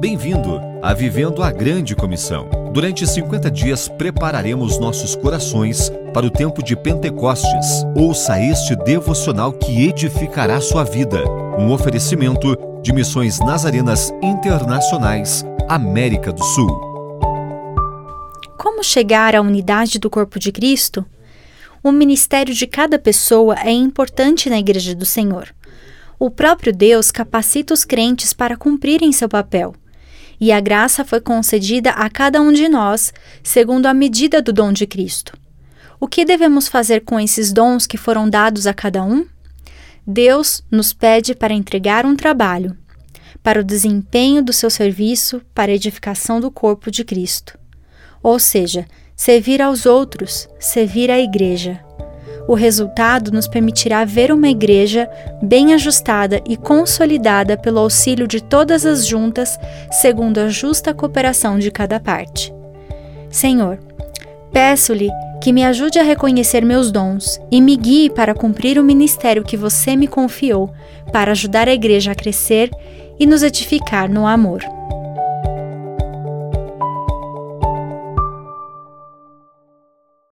Bem-vindo a Vivendo a Grande Comissão. Durante 50 dias prepararemos nossos corações para o tempo de Pentecostes. Ouça este devocional que edificará sua vida. Um oferecimento de Missões Nazarenas Internacionais, América do Sul. Como chegar à unidade do corpo de Cristo? O ministério de cada pessoa é importante na Igreja do Senhor. O próprio Deus capacita os crentes para cumprirem seu papel. E a graça foi concedida a cada um de nós, segundo a medida do dom de Cristo. O que devemos fazer com esses dons que foram dados a cada um? Deus nos pede para entregar um trabalho, para o desempenho do seu serviço para a edificação do corpo de Cristo. Ou seja, servir aos outros, servir à igreja. O resultado nos permitirá ver uma igreja bem ajustada e consolidada pelo auxílio de todas as juntas, segundo a justa cooperação de cada parte. Senhor, peço-lhe que me ajude a reconhecer meus dons e me guie para cumprir o ministério que você me confiou, para ajudar a igreja a crescer e nos edificar no amor.